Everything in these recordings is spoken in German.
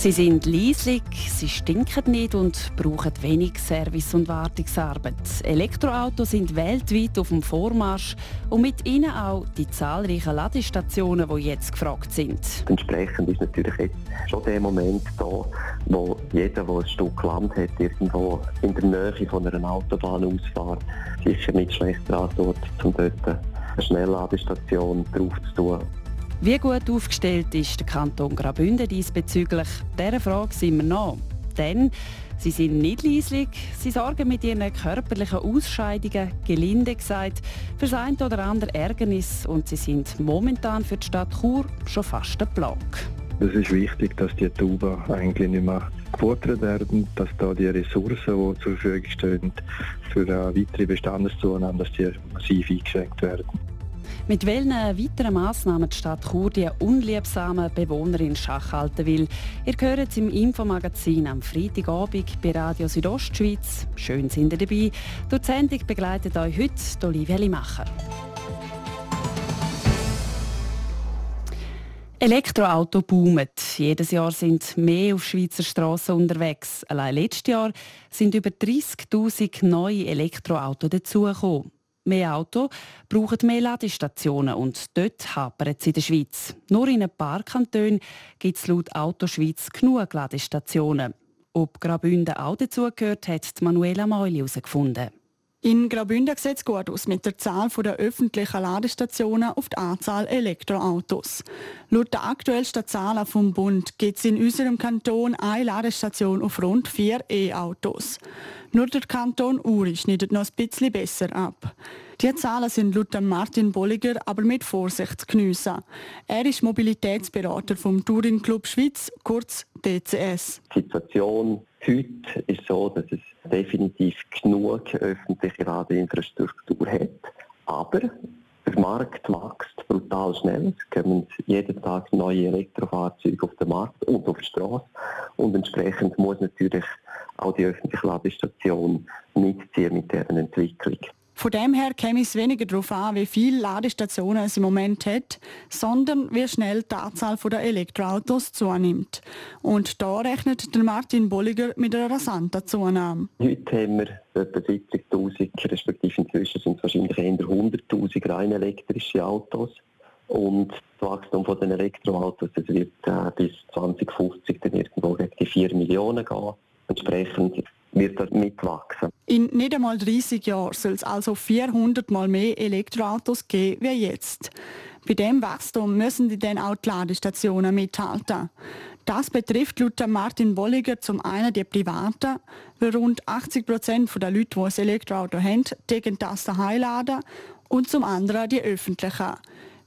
Sie sind leislich, sie stinken nicht und brauchen wenig Service- und Wartungsarbeit. Elektroautos sind weltweit auf dem Vormarsch und mit ihnen auch die zahlreichen Ladestationen, die jetzt gefragt sind. Entsprechend ist natürlich jetzt schon der Moment da, wo jeder, der ein Stück Land hat, irgendwo in der Nähe von einer Autobahnausfahrt, sicher nicht schlecht dran tut, um dort eine Schnellladestation drauf zu tun. Wie gut aufgestellt ist der Kanton Graubünden diesbezüglich? Dieser Frage sind wir noch. Denn sie sind nicht leislich, sie sorgen mit ihren körperlichen Ausscheidungen, gelinde gesagt, für das ein oder andere Ärgernis und sie sind momentan für die Stadt Chur schon fast ein Plage. Es ist wichtig, dass die Tuba eigentlich nicht mehr gefordert werden, dass da die Ressourcen, die zur Verfügung stehen, für eine weitere Bestandeszunahme, dass die massiv eingeschränkt werden. Mit welchen weiteren Massnahmen die Stadt Chur die unliebsamen Bewohner in Schach halten will, ihr hört es im Infomagazin am Freitagabend bei Radio Südostschweiz. Schön sind ihr dabei. Durch die Sendung begleitet euch heute Olivia Limacher. Elektroauto boomen. Jedes Jahr sind mehr auf Schweizer Straßen unterwegs. Allein letztes Jahr sind über 30.000 neue Elektroautos dazugekommen. Mehr Autos brauchen mehr Ladestationen und dort hapert es in der Schweiz. Nur in ein paar Kantonen gibt es laut Autoschweiz genug Ladestationen. Ob Graubünden auch dazugehört, hat Manuela Meuli herausgefunden. In Graubünden sieht es gut aus mit der Zahl der öffentlichen Ladestationen auf die Anzahl Elektroautos. Laut der aktuellsten Zahlen vom Bund gibt es in unserem Kanton eine Ladestation auf rund vier E-Autos. Nur der Kanton Uri schneidet noch ein bisschen besser ab. Die Zahlen sind laut Martin Bolliger aber mit Vorsicht zu geniessen. Er ist Mobilitätsberater vom Touring Club Schweiz, kurz DCS. Die Situation heute ist so, dass es definitiv genug öffentliche Ladeinfrastruktur hat. Aber der Markt wächst brutal schnell. Es kommen jeden Tag neue Elektrofahrzeuge auf den Markt und auf die Straße. Und entsprechend muss natürlich auch die öffentliche Ladestation mitziehen mit deren Entwicklung. Von dem her käme es weniger darauf an, wie viele Ladestationen es im Moment hat, sondern wie schnell die Anzahl der Elektroautos zunimmt. Und da rechnet der Martin Bolliger mit einer rasanten Zunahme. Heute haben wir etwa 70'000, respektive inzwischen sind es wahrscheinlich eher 100'000 rein elektrische Autos. Und das Wachstum von den Elektroautos das wird äh, bis 2050 dann irgendwo gegen die 4 Millionen gehen. Entsprechend wird das mitwachsen. In nicht einmal 30 Jahren soll es also 400 Mal mehr Elektroautos geben wie jetzt. Bei dem Wachstum müssen die dann auch die Ladestationen mithalten. Das betrifft laut Martin Bolliger zum einen die Privaten, weil rund 80 Prozent der Leute, die ein Elektroauto haben, tegen das daheim laden, und zum anderen die öffentlichen.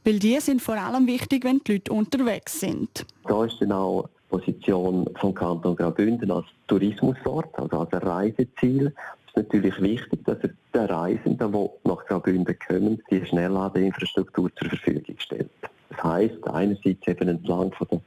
Weil die sind vor allem wichtig, wenn die Leute unterwegs sind. Da ist dann auch Position vom Kanton Graubünden als Tourismusort, also als Reiseziel. Es ist natürlich wichtig, dass er den Reisenden, die nach Graubünden kommen, die Schnellladeinfrastruktur zur Verfügung stellt. Das heisst, einerseits eben entlang von der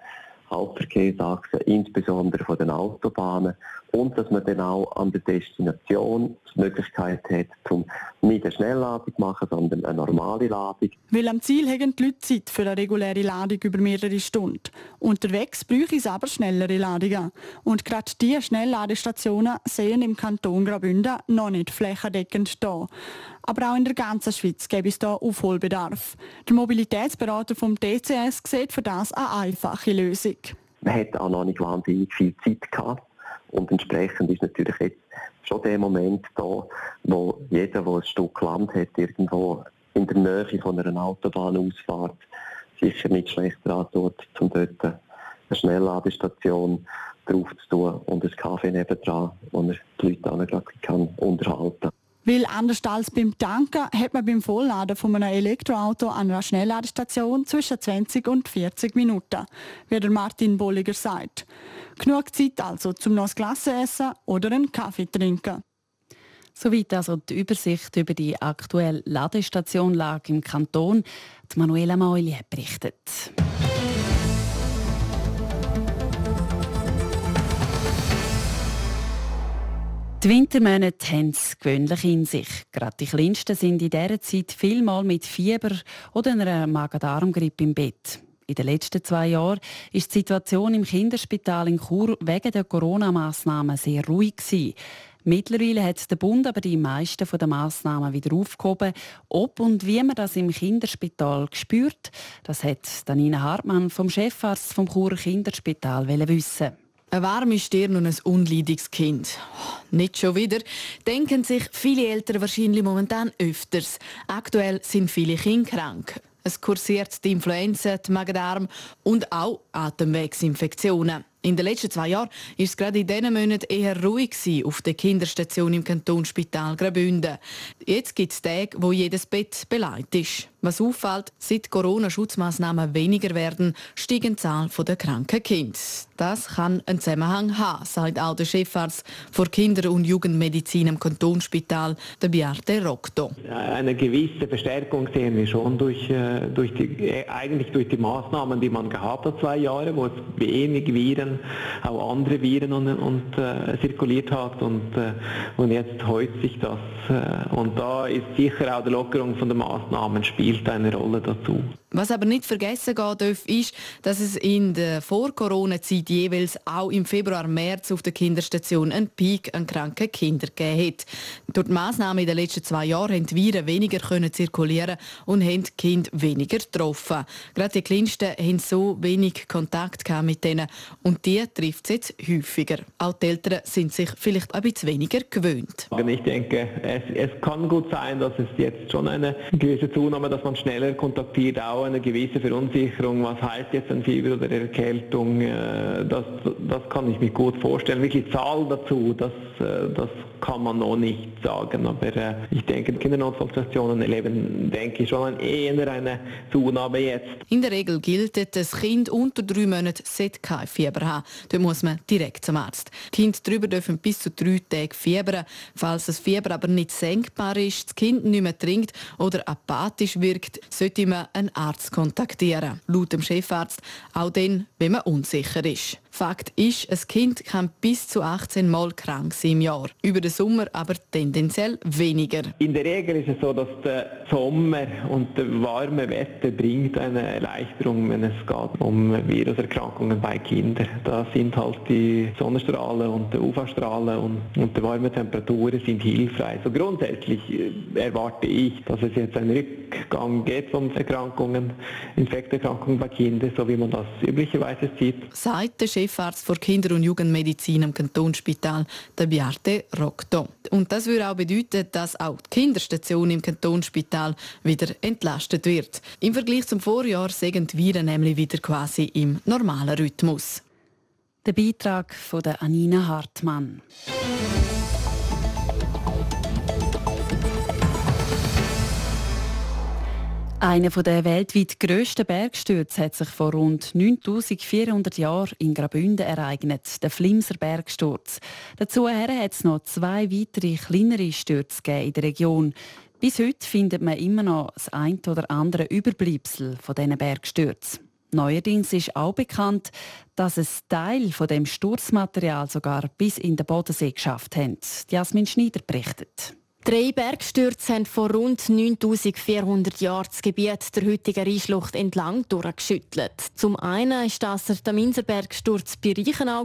Hauptverkehrsachsen, insbesondere von den Autobahnen und dass man dann auch an der Destination die Möglichkeit hat, um nicht eine Schnellladung zu machen, sondern eine normale Ladung. Weil am Ziel haben die Leute Zeit für eine reguläre Ladung über mehrere Stunden. Unterwegs bräuchte es aber schnellere Ladungen. Und gerade diese Schnellladestationen sehen im Kanton Graubünden noch nicht flächendeckend da. Aber auch in der ganzen Schweiz gäbe es hier Aufholbedarf. Der Mobilitätsberater vom DCS sieht für das eine einfache Lösung. Man hat auch noch nicht wahnsinnig viel Zeit gehabt. Und entsprechend ist natürlich jetzt schon der Moment da, wo jeder, der ein Stück Land hat, irgendwo in der Nähe von einer Autobahnausfahrt, sicher nicht schlecht dran tut, um dort eine Schnellladestation drauf zu tun und ein Kaffee nebendran, wo er die Leute kann, unterhalten weil anders als beim Tanken hat man beim Vollladen von einem Elektroauto an einer Schnellladestation zwischen 20 und 40 Minuten, wie der Martin Bolliger sagt. Genug Zeit also, zum noch ein Glas essen oder einen Kaffee trinken. Soweit also die Übersicht über die aktuelle Ladestationlage im Kanton. Die Manuela Mauli hat berichtet. Die Wintermonate haben es gewöhnlich in sich. Gerade die Kleinsten sind in dieser Zeit vielmal mit Fieber oder einer Magen-Darm-Grippe im Bett. In den letzten zwei Jahren ist die Situation im Kinderspital in Chur wegen der Corona-Massnahmen sehr ruhig gewesen. Mittlerweile hat der Bund aber die meisten der Massnahmen wieder aufgehoben. Ob und wie man das im Kinderspital spürt, das hat Danina Hartmann vom Chefarzt vom Churer Kinderspital wissen. Eine warme Stirn und ein unleidiges Kind. Nicht schon wieder. Denken sich viele Eltern wahrscheinlich momentan öfters. Aktuell sind viele Kinder krank. Es kursiert die Influenza, die Magen-Darm und auch Atemwegsinfektionen. In den letzten zwei Jahren war es gerade in diesen Monaten eher ruhig auf der Kinderstation im Kantonsspital Graubünden. Jetzt gibt es Tage, wo jedes Bett beleidigt ist. Was auffällt, seit Corona-Schutzmaßnahmen weniger werden, steigen die Zahl der kranken Kinder. Das kann einen Zusammenhang haben, sagt auch der Chefarzt für Kinder- und Jugendmedizin im Kantonsspital, der Biarte Rocto. Eine gewisse Verstärkung sehen wir schon durch, äh, durch die, äh, eigentlich durch die Maßnahmen, die man gehabt hat, zwei Jahre, wo es wenig Viren, auch andere Viren und, und äh, zirkuliert hat und, äh, und jetzt häuft sich das. Äh, und da ist sicher auch die Lockerung von den Maßnahmen spielt spielt eine Rolle dazu. Was aber nicht vergessen gehen darf, ist, dass es in der Vor-Corona-Zeit jeweils auch im Februar, März auf der Kinderstation einen Peak an kranken Kindern gegeben hat. Durch die Massnahmen in den letzten zwei Jahren haben die Viren weniger können zirkulieren und haben die Kinder weniger getroffen. Gerade die Kleinsten haben so wenig Kontakt mit denen und die trifft es jetzt häufiger. Auch die Eltern sind sich vielleicht ein bisschen weniger gewöhnt. Ich denke, es, es kann gut sein, dass es jetzt schon eine gewisse Zunahme, dass man schneller kontaktiert, auch eine gewisse Verunsicherung, was heißt jetzt ein Fieber oder Erkältung, äh, das, das kann ich mir gut vorstellen. Wirklich Zahl dazu, das, äh, das kann man noch nicht sagen, aber äh, ich denke, Kindernotfallstationen erleben, denke ich, schon eher eine Zunahme jetzt. In der Regel gilt, dass das Kind unter drei Monaten kein Fieber haben. Da muss man direkt zum Arzt. Kinder drüber dürfen bis zu drei Tage fiebern. Falls das Fieber aber nicht senkbar ist, das Kind nicht mehr trinkt oder apathisch wirkt, sollte man einen Arzt kontaktieren. Laut dem Chefarzt auch dann, wenn man unsicher ist. Fakt ist, ein Kind kann bis zu 18 Mal krank sein im Jahr. Über den Sommer aber tendenziell weniger. In der Regel ist es so, dass der Sommer und der warme Wetter bringt eine Erleichterung, wenn es geht um Viruserkrankungen bei Kindern. Da sind halt die Sonnenstrahlen und die UV-Strahlen und, und die warmen Temperaturen sind hilfreich. So grundsätzlich äh, erwarte ich, dass es jetzt einen Rückgang geht von Erkrankungen, Infekterkrankungen bei Kindern, so wie man das üblicherweise sieht. Seit der Chefarzt für Kinder- und Jugendmedizin am Kantonsspital, der Biarte Rocto. Und das würde auch bedeuten, dass auch die Kinderstation im Kantonsspital wieder entlastet wird. Im Vergleich zum Vorjahr die Viren nämlich wieder quasi im normalen Rhythmus. Der Beitrag von Anina Hartmann. Einer der weltweit grössten Bergstürze hat sich vor rund 9400 Jahren in Graubünden ereignet, der Flimser Bergsturz. Dazu hat es noch zwei weitere kleinere Stürze in der Region. Bis heute findet man immer noch das ein oder andere Überbleibsel von diesen Bergstürzen. Neuerdings ist auch bekannt, dass es Teil von dem Sturzmaterial sogar bis in den Bodensee geschafft haben. Jasmin Schneider berichtet. Drei Bergstürze haben vor rund 9400 Jahren das Gebiet der heutigen Rheinschlucht entlang durchgeschüttelt. Zum einen war das der Minserbergsturz bei Reichenau,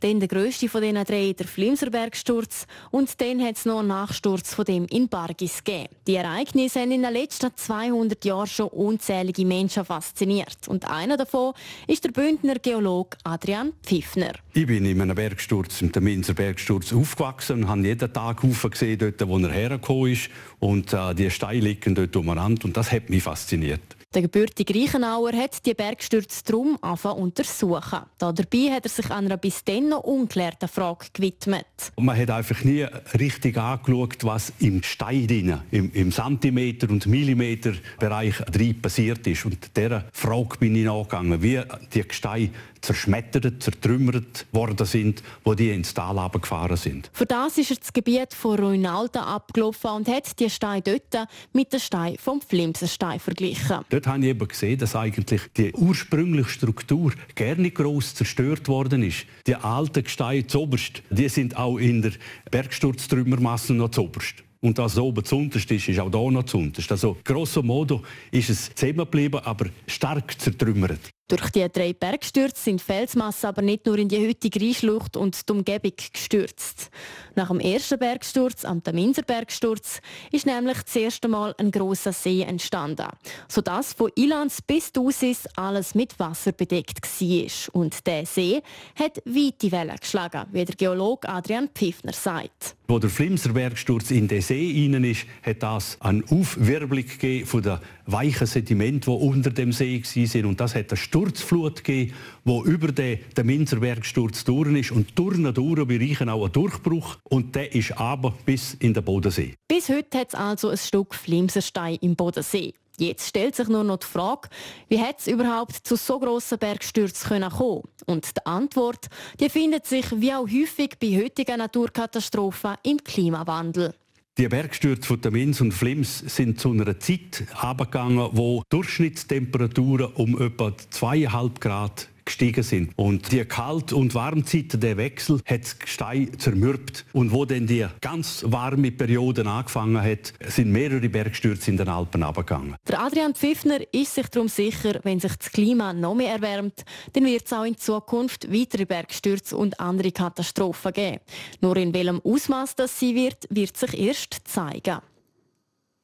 dann der grösste von diesen drei der Flimserbergsturz und dann hat es noch einen Nachsturz von dem in Bargis gegeben. Die Ereignisse haben in den letzten 200 Jahren schon unzählige Menschen fasziniert. Und einer davon ist der Bündner Geolog Adrian Pfiffner. Ich bin in einem Bergsturz, im Minserbergsturz, aufgewachsen und habe jeden Tag gesehen, dort, wo er hergekommen ist. Und äh, die Steine liegen dort umeinander und das hat mich fasziniert. Der gebürtige Reichenauer hat die Bergstürze drum anfangen untersuchen. Dabei hat er sich einer bis dann noch unklärten Frage gewidmet. Man hat einfach nie richtig angeschaut, was im Stein drin, im, im Zentimeter- und Millimeterbereich drin passiert ist. Und dieser Frage bin ich nachgegangen, wie die Gesteine zerschmettert, zertrümmert worden sind, wo die ins Tal gefahren sind. Für das ist er das Gebiet von Ruinalda abgelaufen und hat die Steine dort mit den Steinen vom Flimserstein verglichen. dort habe ich eben gesehen, dass eigentlich die ursprüngliche Struktur gerne groß zerstört worden ist. Die alten Gesteine zoberst, die sind auch in der Bergsturz-Trümmermasse noch zoberst. Und das oben zuunterst ist, ist auch da noch zuunterst. Also grosso modo ist es zusammengeblieben, aber stark zertrümmert. Durch die drei Bergstürze sind Felsmassen aber nicht nur in die heutige Rheinschlucht und die Umgebung gestürzt. Nach dem ersten Bergsturz, am Taminser Bergsturz, ist nämlich das erste Mal ein großer See entstanden, sodass von Ilans bis Dusis alles mit Wasser bedeckt war. Und der See hat weite Wellen geschlagen, wie der Geologe Adrian Pfiffner sagt. Wo der Flimser Bergsturz in den See hinein ist, hat das eine Aufwirbelung von den weichen Sedimenten, die unter dem See waren. Und das hat eine Sturzflut gegeben, die über den, den Minzerbergsturz durch ist. Und durch und durch bereichen auch einen Durchbruch. Und der ist aber bis in den Bodensee. Bis heute hat es also ein Stück Flimserstein im Bodensee. Jetzt stellt sich nur noch die Frage, wie es überhaupt zu so grossen Bergstürzen kommen Und die Antwort die findet sich wie auch häufig bei heutigen Naturkatastrophen im Klimawandel. Die Bergstürze von der Minz und Flims sind zu einer Zeit abgegangen, wo Durchschnittstemperaturen um etwa 2,5 Grad gestiegen sind. Und die Kalt- und Warmzeit, der Wechsel, hat das Gestein zermürbt. Und wo dann die ganz warme Periode angefangen hat, sind mehrere Bergstürze in den Alpen abgegangen. Der Adrian Pfiffner ist sich darum sicher, wenn sich das Klima noch mehr erwärmt, dann wird es auch in Zukunft weitere Bergstürze und andere Katastrophen geben. Nur in welchem Ausmaß das sie wird, wird sich erst zeigen.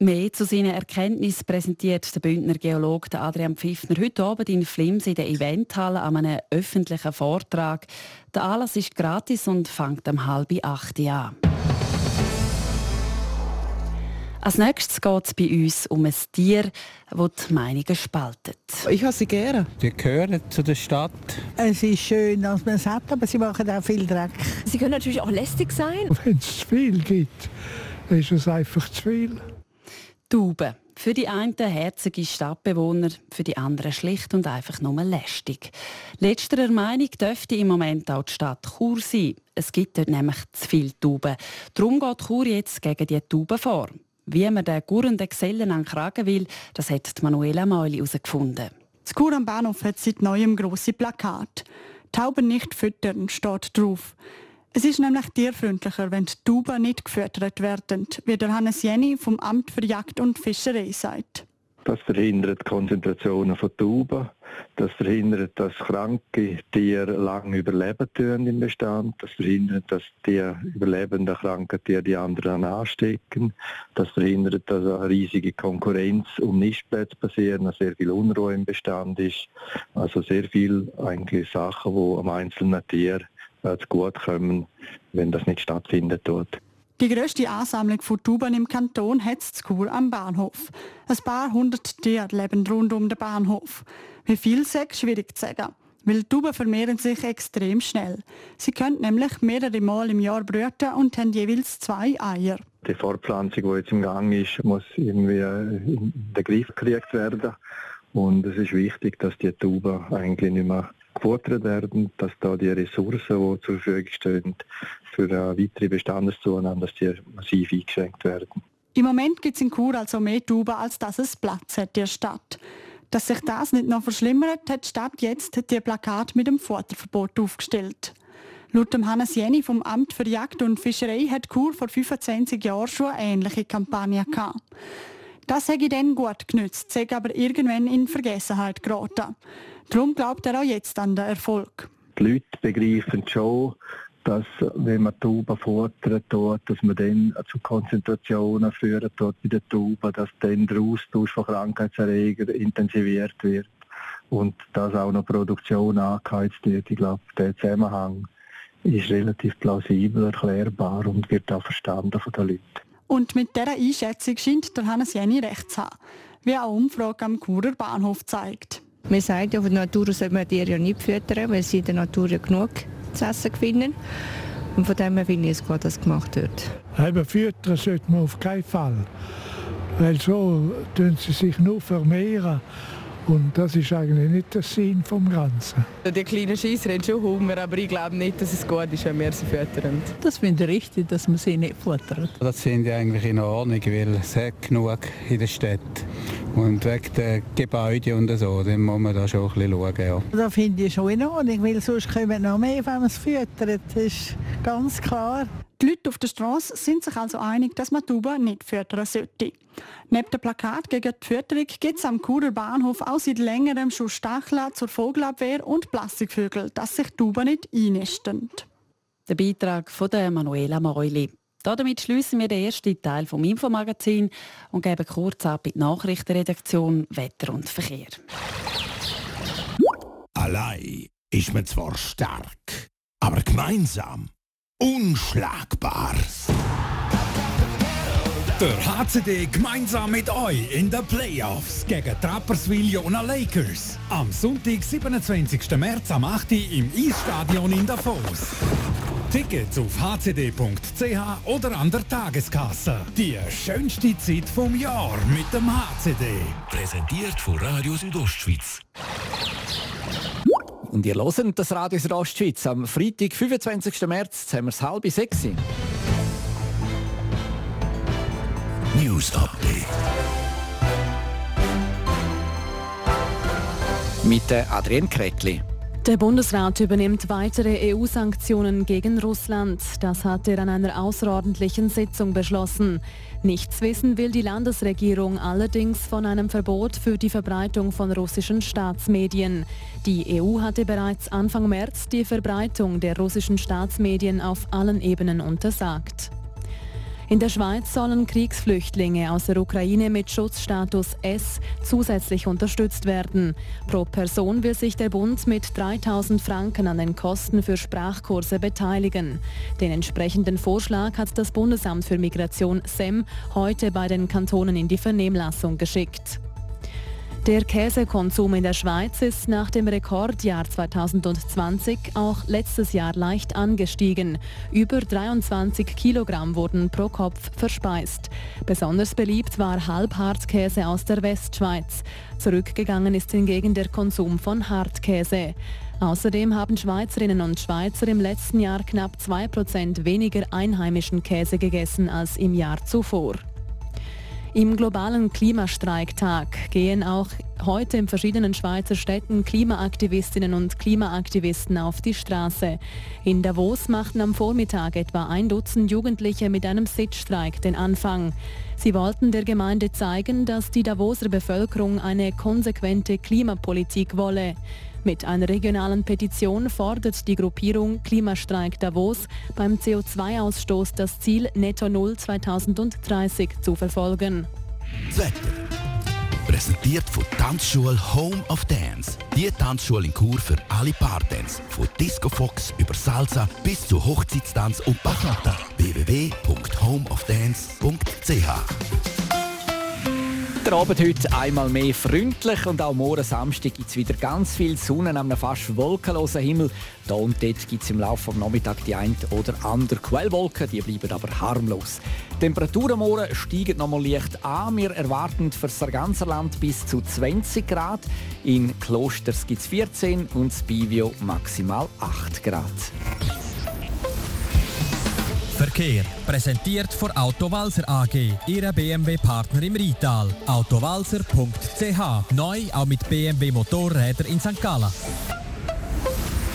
Mehr zu seinen Erkenntnissen präsentiert der Bündner Geologe Adrian Pfiffner heute Abend in Flims in der Eventhalle an einem öffentlichen Vortrag. Der Anlass ist gratis und fängt um halb acht an. Als nächstes geht es bei uns um ein Tier, das die Meinungen spaltet. Ich habe sie gerne. Die gehören zu der Stadt. Es ist schön, dass man es hat, aber sie machen auch viel Dreck. Sie können natürlich auch lästig sein. Wenn es zu viel gibt, ist es einfach zu viel. Tauben. Für die einen herzige Stadtbewohner, für die anderen schlicht und einfach nur lästig. Letzterer Meinung dürfte im Moment auch die Stadt Chur sein. Es gibt dort nämlich zu viele Tauben. Darum geht Chur jetzt gegen die Tauben vor. Wie man den gurrenden Gesellen an Kragen will, das hat Manuela Meuli herausgefunden. Das Chur am Bahnhof hat seit neuem grosse Plakat. Tauben nicht füttern steht drauf. Es ist nämlich tierfreundlicher, wenn die Tauben nicht gefüttert werden, wie der Hannes Jenny vom Amt für Jagd und Fischerei sagt. Das verhindert Konzentrationen von Tauben. Das verhindert, dass kranke Tiere lange überleben tun im Bestand. Das verhindert, dass die überlebenden kranken Tiere die anderen anstecken. Das verhindert, dass eine riesige Konkurrenz um Nistplätze passiert, dass sehr viel Unruhe im Bestand ist. Also sehr viel eigentlich Sachen, die am einzelnen Tier äh, zu gut kommen, wenn das nicht stattfindet dort. Die grösste Ansammlung von Tauben im Kanton hat es Kur am Bahnhof. Ein paar hundert Tiere leben rund um den Bahnhof. Wie viel ist schwierig zu sagen. Weil Tauben vermehren sich extrem schnell. Sie können nämlich mehrere Mal im Jahr brüten und haben jeweils zwei Eier. Die Fortpflanzung, die jetzt im Gang ist, muss irgendwie in den Griff gekriegt werden. Und es ist wichtig, dass die Tauben eigentlich nicht mehr gefuttert werden, dass da die Ressourcen, die zur Verfügung stehen, für eine weitere Bestandeszunahme, dass die massiv eingeschränkt werden. Im Moment gibt es in Chur also mehr Tauben, als dass es Platz hat in der Stadt. Dass sich das nicht noch verschlimmert, hat die Stadt jetzt die Plakat mit dem Futterverbot aufgestellt. Laut dem Hannes Jenny vom Amt für Jagd und Fischerei hat Chur vor 25 Jahren schon eine ähnliche Kampagne gehabt. Das hätte dann gut genützt, sei aber irgendwann in Vergessenheit geraten. Darum glaubt er auch jetzt an den Erfolg. Die Leute begreifen schon, dass wenn man Tauben dort, dass man dann zu Konzentrationen führt dort bei den Tauben, dass dann der Austausch von Krankheitserregern intensiviert wird und dass auch noch Produktion angeheizt wird. Ich glaube, der Zusammenhang ist relativ plausibel erklärbar und wird auch verstanden von den Leuten. Und mit dieser Einschätzung scheint der Hannes Jenny recht zu haben, wie auch eine Umfrage am Churer Bahnhof zeigt. Man sagt ja, von der Natur sollte man Tiere ja nicht füttern, weil sie in der Natur ja genug zu essen finden. Und von dem her finde ich es gut, dass gemacht wird. Eben füttern sollte man auf keinen Fall. Weil so tun sie sich nur vermehren Und das ist eigentlich nicht der Sinn vom Ganzen. Die kleinen Scheisser haben schon Hunger, aber ich glaube nicht, dass es gut ist, wenn wir sie füttern. Das finde ich richtig, dass man sie nicht futtert. Das finde ich eigentlich in Ordnung, weil es hat genug in der Stadt. Und wegen der Gebäude und so, dann muss man da schon ein bisschen schauen. Ja. Das finde ich schon in Ordnung, weil sonst kommen noch mehr, wenn man es füttert. Das ist ganz klar. Die Leute auf der Straße sind sich also einig, dass man Tauben nicht füttern sollte. Neben dem Plakat gegen die Fütterung gibt es am Churer Bahnhof auch seit längerem schon Stacheln zur Vogelabwehr und Plastikvögel, dass sich Tauben nicht einnisten. Der Beitrag von der Manuela Meuli. Damit schließen wir den ersten Teil vom Infomagazin und geben kurz ab in die Nachrichtenredaktion Wetter und Verkehr. Allein ist man zwar stark, aber gemeinsam unschlagbar. Der HCD gemeinsam mit euch in den Playoffs gegen Trapperswil Jona Lakers. Am Sonntag, 27. März am 8. Uhr im Eisstadion in Davos. Tickets auf hcd.ch oder an der Tageskasse. Die schönste Zeit vom Jahr mit dem HCD. Präsentiert von Radio Südostschweiz. Und ihr hört das Radio Südostschweiz am Freitag, 25. März, haben wir es halb sechs. News Update. Mit Adrienne Kretli. Der Bundesrat übernimmt weitere EU-Sanktionen gegen Russland. Das hat er an einer außerordentlichen Sitzung beschlossen. Nichts wissen will die Landesregierung allerdings von einem Verbot für die Verbreitung von russischen Staatsmedien. Die EU hatte bereits Anfang März die Verbreitung der russischen Staatsmedien auf allen Ebenen untersagt. In der Schweiz sollen Kriegsflüchtlinge aus der Ukraine mit Schutzstatus S zusätzlich unterstützt werden. Pro Person will sich der Bund mit 3000 Franken an den Kosten für Sprachkurse beteiligen. Den entsprechenden Vorschlag hat das Bundesamt für Migration SEM heute bei den Kantonen in die Vernehmlassung geschickt. Der Käsekonsum in der Schweiz ist nach dem Rekordjahr 2020 auch letztes Jahr leicht angestiegen. Über 23 Kilogramm wurden pro Kopf verspeist. Besonders beliebt war Halbhartkäse aus der Westschweiz. Zurückgegangen ist hingegen der Konsum von Hartkäse. Außerdem haben Schweizerinnen und Schweizer im letzten Jahr knapp 2% weniger einheimischen Käse gegessen als im Jahr zuvor. Im globalen Klimastreiktag gehen auch heute in verschiedenen Schweizer Städten Klimaaktivistinnen und Klimaaktivisten auf die Straße. In Davos machten am Vormittag etwa ein Dutzend Jugendliche mit einem Sitzstreik den Anfang. Sie wollten der Gemeinde zeigen, dass die Davoser Bevölkerung eine konsequente Klimapolitik wolle. Mit einer regionalen Petition fordert die Gruppierung Klimastreik Davos beim CO2-Ausstoß das Ziel Netto Null 2030 zu verfolgen. Wetter. Präsentiert von Tanzschule Home of Dance. Die Tanzschule in Kur für alle Partens. Von Disco Fox über Salsa bis zu Hochzeitstanz und Bachata. www.homeofdance.ch der Abend heute einmal mehr freundlich und auch morgen Samstag gibt es wieder ganz viel Sonne an einem fast wolkenlosen Himmel. Da und dort gibt es im Laufe des Nachmittags die ein oder andere Quellwolken, die bleiben aber harmlos. Die Temperaturen morgen steigen noch mal leicht an. Wir erwarten für das ganze Land bis zu 20 Grad. In Klosters gibt es 14 und in Bivio maximal 8 Grad. Verkehr. Präsentiert von Autowalzer AG, Ihrer BMW-Partner im Rital. Autowalzer.ch. Neu auch mit BMW Motorräder in St. Gallen.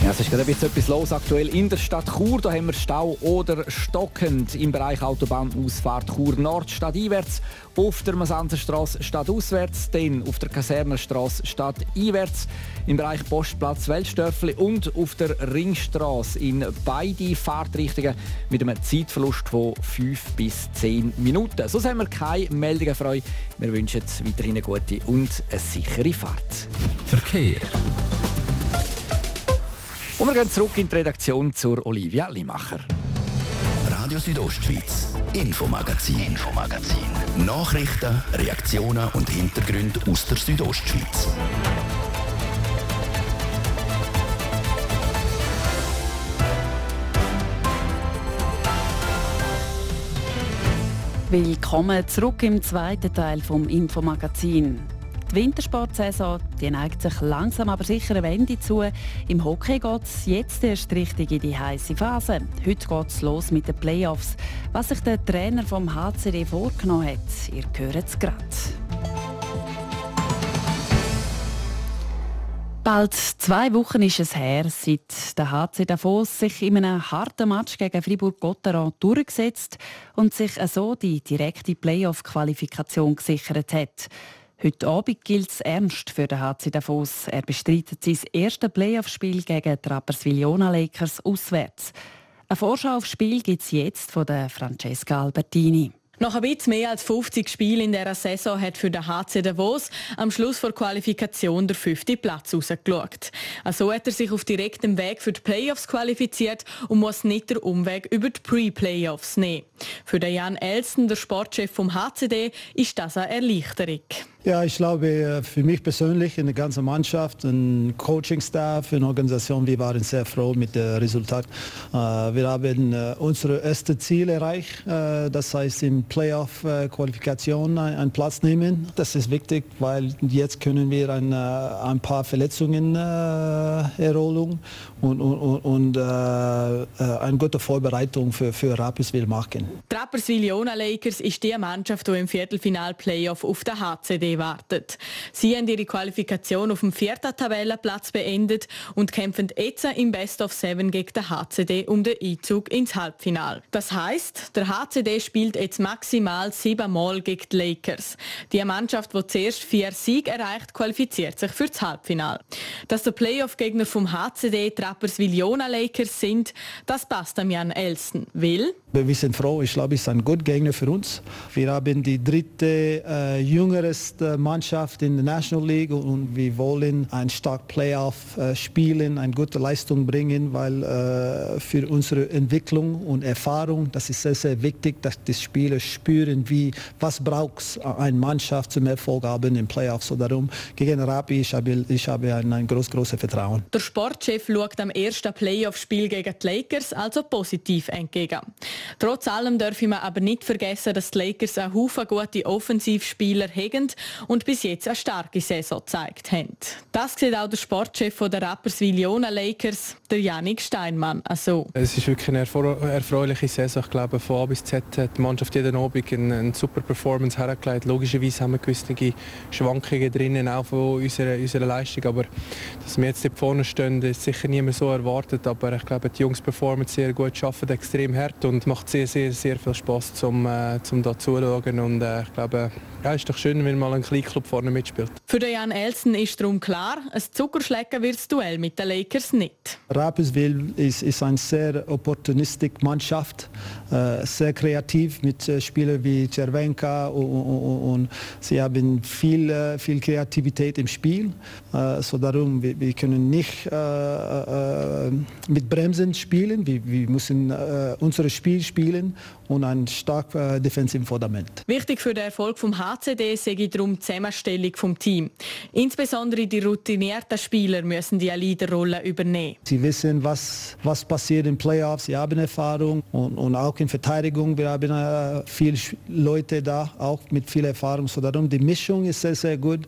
Ja, es ist gerade etwas los aktuell in der Stadt Chur. Da haben wir Stau oder stockend im Bereich Autobahnausfahrt Chur Nord stadteinwärts, auf der Masanzerstraße stadtauswärts, dann auf der Kasernenstraße stadteinwärts, im Bereich Postplatz Weltstöffli und auf der Ringstraße in beide Fahrtrichtungen mit einem Zeitverlust von 5 bis 10 Minuten. So haben wir keine Meldungen euch. Wir wünschen weiterhin eine gute und eine sichere Fahrt. Verkehr. Und wir gehen zurück in die Redaktion zur Olivia Limacher. Radio Südostschweiz, Infomagazin, Infomagazin. Nachrichten, Reaktionen und Hintergründe aus der Südostschweiz. Willkommen zurück im zweiten Teil vom Infomagazin. Die Wintersportsaison die neigt sich langsam aber sicher eine Wende zu. Im Hockey geht es jetzt erst richtig in die heiße Phase. Heute geht es los mit den Playoffs. Was sich der Trainer vom HCD vorgenommen hat, ihr hört es gerade. Bald zwei Wochen ist es her, seit der HC Davos sich in einem harten Match gegen Fribourg-Gotteron durchgesetzt und sich so die direkte Playoff-Qualifikation gesichert hat. Heute Abend gilt es ernst für den HC Davos. Er bestreitet sein erstes Playoff-Spiel gegen die Rapperswil-Jona Lakers auswärts. Eine Vorschau aufs Spiel gibt es jetzt von der Francesca Albertini. Nach ein bisschen mehr als 50 Spielen in dieser Saison hat für den HC Davos am Schluss der Qualifikation der fünfte Platz rausgeschaut. Also hat er sich auf direktem Weg für die Playoffs qualifiziert und muss nicht den Umweg über die Pre-Playoffs nehmen. Für den Jan Elsten, der Sportchef vom HCD, ist das eine Erleichterung. Ja, ich glaube, äh, für mich persönlich, in der ganzen Mannschaft, ein Coaching-Staff, eine Organisation, wir waren sehr froh mit dem Resultat. Äh, wir haben äh, unsere erste Ziel erreicht, das heißt in Playoff-Qualifikation einen Platz nehmen. Das ist wichtig, weil jetzt können wir ein, ein paar Verletzungen erholen und, und, und eine gute Vorbereitung für, für Rapperswil machen. Die Rapperswil-Jona Lakers ist die Mannschaft, die im Viertelfinal-Playoff auf der HCD wartet. Sie haben ihre Qualifikation auf dem vierten Tabellenplatz beendet und kämpfen jetzt im Best of Seven gegen den HCD um den Einzug ins Halbfinale. Das heißt, der HCD spielt jetzt maximal siebenmal gegen die Lakers. Die Mannschaft, die zuerst vier Siege erreicht, qualifiziert sich für das Halbfinale. Dass der Playoff-Gegner vom HCD Trapperswil-Jona Lakers sind, das passt am Jan Elsten. Will? Wir sind froh, ich glaube, es ist ein guter Gegner für uns. Wir haben die dritte äh, jüngerste beste Mannschaft in der National League und wir wollen ein stark Playoff äh, spielen, eine gute Leistung bringen, weil äh, für unsere Entwicklung und Erfahrung, das ist sehr, sehr wichtig, dass die Spieler spüren, wie, was braucht eine Mannschaft zum Erfolg haben im Playoffs. So darum, gegen Rapi, ich habe, ich habe ein, ein groß, großes Vertrauen. Der Sportchef schaut am ersten Playoff-Spiel gegen die Lakers also positiv entgegen. Trotz allem dürfen wir aber nicht vergessen, dass die Lakers einen Haufen gute Offensivspieler haben und bis jetzt eine starke Saison gezeigt haben. Das sieht auch der Sportchef der Rapperswil Jona Lakers, der Janik Steinmann. Also. Es ist wirklich eine erfreuliche Saison. Ich glaube, von A bis Z hat die Mannschaft jeden Abend eine, eine super Performance hergelegt. Logischerweise haben wir gewisse Schwankungen drinnen, auch von unserer, unserer Leistung. Aber dass wir jetzt hier vorne stehen, ist sicher niemand so erwartet. Aber ich glaube, die Jungs performen sehr gut, arbeiten extrem hart und macht sehr, sehr, sehr viel Spaß, zum, äh, zum da zuzuschauen. Und äh, ich glaube, ja, ist doch schön, wenn mal ein Kleinklub vorne mitspielt. Für den Jan Elsen ist darum klar, ein Zuckerschlecken wird das Duell mit den Lakers nicht. Rapperswil ist, ist eine sehr opportunistische Mannschaft, äh, sehr kreativ mit äh, Spielern wie Cervenka und, und, und, sie haben viel, äh, viel Kreativität im Spiel. Äh, so darum, wir, wir können nicht äh, äh, mit Bremsen spielen, wir, wir müssen unser Spiel spielen und ein starkes äh, defensives Fundament. Wichtig für den Erfolg vom HCD sei darum die Zusammenstellung vom Team. Insbesondere die routinierten Spieler müssen die Leaderrolle übernehmen. Sie wissen, was, was passiert in Playoffs, sie haben Erfahrung und, und auch in Verteidigung. Wir haben äh, viele Leute da, auch mit viel Erfahrung. So darum, die Mischung ist sehr, sehr gut.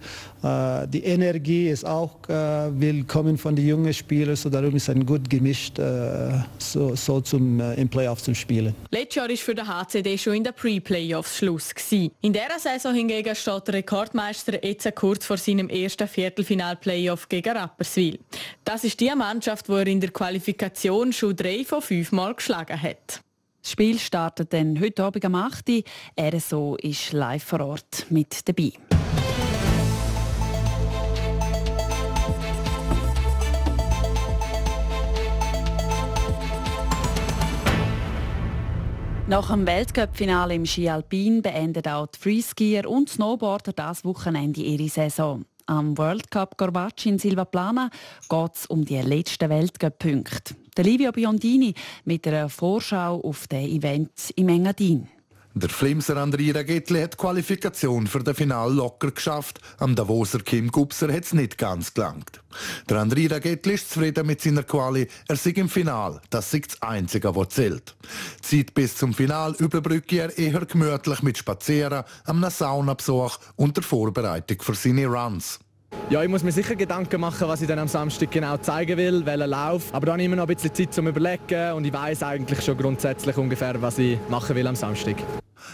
Äh, die Energie ist auch äh, willkommen von den jungen Spielern. So darum ist ein gut gemischt, äh, so, so zum, äh, im Playoffs zu spielen. Letztes Jahr ist für den HCD schon in den Pre-Playoffs Schluss gewesen. In dieser Saison hingegen steht der Rekordmeister jetzt kurz vor seinem ersten Viertelfinal-Playoff gegen Rapperswil. Das ist die Mannschaft, die er in der Qualifikation schon drei von fünf Mal geschlagen hat. Das Spiel startet dann heute Abend am 8. Uhr. RSO ist live vor Ort mit dabei. Nach dem Weltcup-Finale im Ski Alpin beenden auch die Freeskier und Snowboarder das Wochenende ihre Saison. Am World Cup Gorbacci in Silvaplana geht es um die letzten Weltcup-Punkte. Livio Biondini mit einer Vorschau auf den Event im Engadin. Der Flimser Andrira Getli hat die Qualifikation für das Final locker geschafft. Am Davoser Kim Gubser hat es nicht ganz gelangt. Der Andrira Getli ist zufrieden mit seiner Quali. Er siegt im Final. Das ist das Einzige, was zählt. Die Zeit bis zum Final überbrücke er eher gemütlich mit Spazieren, einem Saunabesuch und der Vorbereitung für seine Runs. Ja, ich muss mir sicher Gedanken machen, was ich dann am Samstag genau zeigen will, welchen Lauf. Aber dann habe ich immer noch ein bisschen Zeit zum Überlegen und ich weiß eigentlich schon grundsätzlich ungefähr, was ich machen will am Samstag.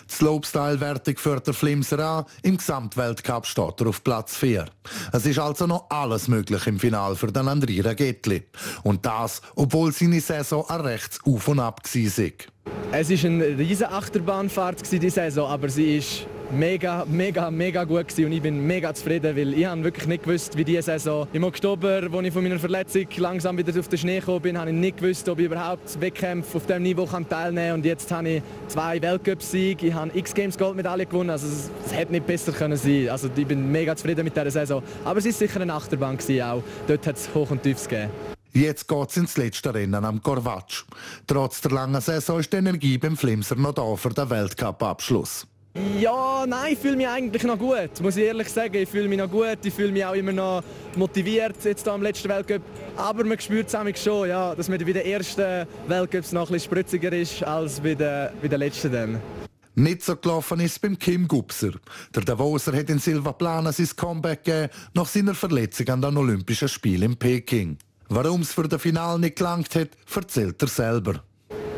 Die Slopestyle-Wertung führt der Flimser an. Im Gesamtweltcup steht er auf Platz 4. Es ist also noch alles möglich im Final für den Andrira Getli. Und das, obwohl seine Saison ein rechts auf und ab war. Es war eine riesige Achterbahnfahrt, die Saison, aber sie ist mega, mega, mega gut und ich bin mega zufrieden, weil ich habe wirklich nicht gewusst, wie diese Saison. Im Oktober, als ich von meiner Verletzung langsam wieder auf den Schnee gekommen bin, habe ich nicht gewusst, ob ich überhaupt Wettkämpfe auf diesem Niveau teilnehmen kann. Und jetzt habe ich zwei Weltcup-Siege, ich habe X-Games Goldmedaille gewonnen, also es, hätte nicht besser können sein. Also ich bin mega zufrieden mit dieser Saison. Aber es war sicher eine Achterbahn auch. Dort hat es Hoch und Tiefs gegeben. Jetzt geht es ins letzte Rennen am Corvatsch. Trotz der langen Saison ist die Energie beim Flimser noch da für den Weltcup-Abschluss. Ja, nein, ich fühle mich eigentlich noch gut, muss ich ehrlich sagen. Ich fühle mich noch gut, ich fühle mich auch immer noch motiviert jetzt hier am letzten Weltcup. Aber man spürt es schon, ja, dass man bei den ersten Weltcups noch ein bisschen spritziger ist als bei den, bei den letzten dann. Nicht so gelaufen ist beim Kim Gubser. Der Davoser hat in Silva Plana sein Comeback gegeben, nach seiner Verletzung an den Olympischen Spielen in Peking. Warum es für das Finale nicht gelangt hat, erzählt er selber.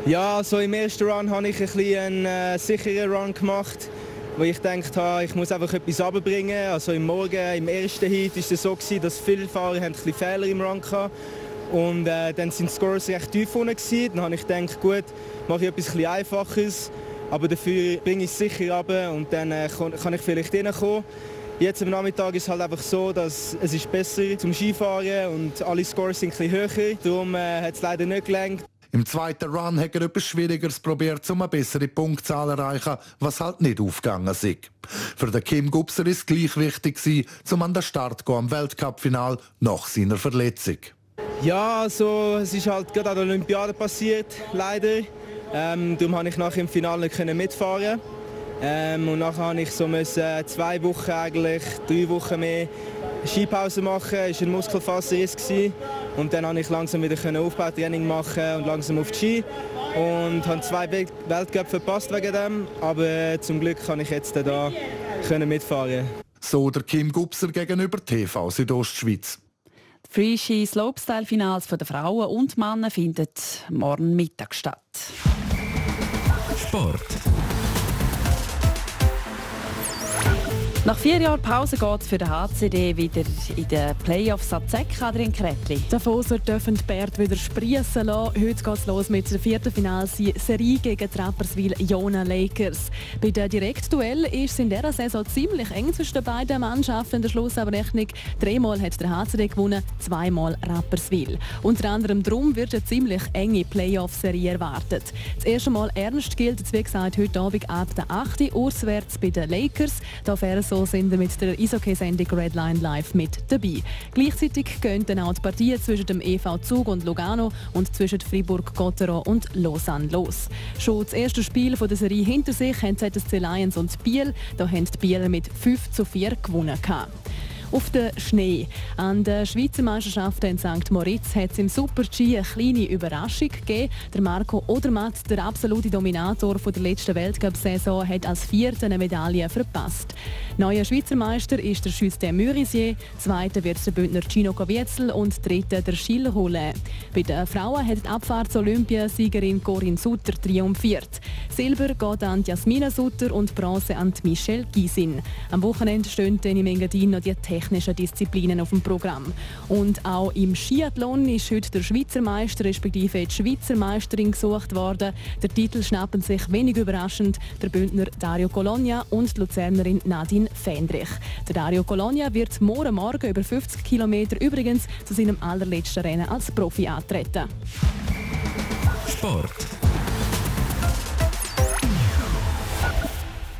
Ja, so im ersten Run habe ich ein einen äh, sicheren Run gemacht, wo ich gedacht habe, ich muss einfach etwas runterbringen. Also im Morgen, im ersten Heat war es so, gewesen, dass viele Fahrer ein bisschen Fehler im Run hatten. Und äh, dann sind die Scores recht tief unten gewesen. Dann habe ich gedacht, gut, mache ich etwas ein bisschen Einfaches, aber dafür bringe ich es sicher runter und dann äh, kann ich vielleicht reinkommen. Jetzt am Nachmittag ist es halt einfach so, dass es ist besser zum Skifahren und alle Scores sind ein bisschen höher. Darum äh, hat es leider nicht gelangt. Im zweiten Run hat er etwas Schwierigeres probiert, um eine bessere Punktzahl zu erreichen, was halt nicht aufgegangen ist. Für den Kim Gubser ist es gleich wichtig, um an den Start zu am Weltcup-Final nach seiner Verletzung. Ja, also, es ist halt gerade an der Olympiade passiert, leider. Ähm, darum konnte ich nachher im Finale nicht mitfahren. Ähm, und nachher musste ich so müssen, zwei Wochen, eigentlich drei Wochen mehr Skipause machen. Es war ein Muskelfaserriss. Und dann konnte ich langsam wieder Aufbautraining machen und langsam auf die Ski. Und habe zwei Weltcup verpasst wegen dem. Aber äh, zum Glück kann ich jetzt da mitfahren. So der Kim Gubser gegenüber TV Südostschweiz. Die Free-Ski Slopestyle-Finals der Frauen und Männer findet morgen Mittag statt. Sport. Nach vier Jahren Pause geht es für den HCD wieder in den Playoffs ab Zeck in Kretli. Davoser dürfen die Bärte wieder sprießen lassen. Heute geht es los mit der vierten Finalserie gegen Trapperswil Jona Lakers. Bei den Direktduell ist es in dieser Saison ziemlich eng zwischen den beiden Mannschaften. In der Schlussabrechnung dreimal hat der HCD gewonnen, zweimal Rapperswil. Unter anderem darum wird eine ziemlich enge Playoff-Serie erwartet. Das erste Mal ernst gilt, wie gesagt, heute Abend ab der 8. Uhr auswärts bei den Lakers. Da so sind wir mit der Eishockey-Sendung Redline Live mit dabei. Gleichzeitig gehen dann auch die Partien zwischen dem EV Zug und Lugano und zwischen Fribourg-Gotteron und Lausanne los. Schon das erste Spiel der Serie hinter sich haben ZSC Lions und Biel. Da haben die Bieler mit 5 zu 4 gewonnen. Auf den Schnee. An der Schweizer Meisterschaft in St. Moritz hat es im Super-G eine kleine Überraschung gegeben. Der Marco Odermatt, der absolute Dominator der letzten Weltcup-Saison, hat als Vierter eine Medaille verpasst. Neuer Schweizer Meister ist der Justin Mürisier, zweiter wird der Bündner Gino Kovietzel und dritter der Gilles Holle. Bei den Frauen hat die Abfahrts-Olympiasiegerin Corinne Sutter triumphiert. Silber geht an Jasmina Sutter und Bronze an Michelle Gysin. Am Wochenende stehen in Engadin noch die technischen Disziplinen auf dem Programm. Und auch im Skiathlon ist heute der Schweizer Meister respektive die Schweizer Meisterin gesucht worden. Der Titel schnappen sich wenig überraschend der Bündner Dario Colonia und die Luzernerin Nadine Fendrich. Der Dario Colonia wird morgen Morgen über 50 Kilometer übrigens zu seinem allerletzten Rennen als Profi antreten. Sport.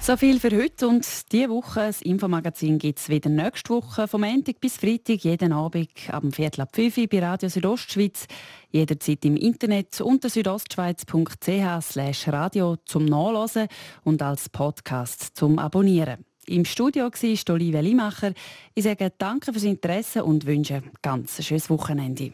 So viel für heute und diese Woche. Das Infomagazin gibt es wieder nächste Woche, vom Montag bis Freitag, jeden Abend am Viertel ab 5 Uhr bei Radio Südostschweiz. Jederzeit im Internet unter südostschweiz.ch radio zum Nachlesen und als Podcast zum Abonnieren. Im Studio war Olivia Limacher. Ich sage danke fürs Interesse und wünsche ein ganz schönes Wochenende.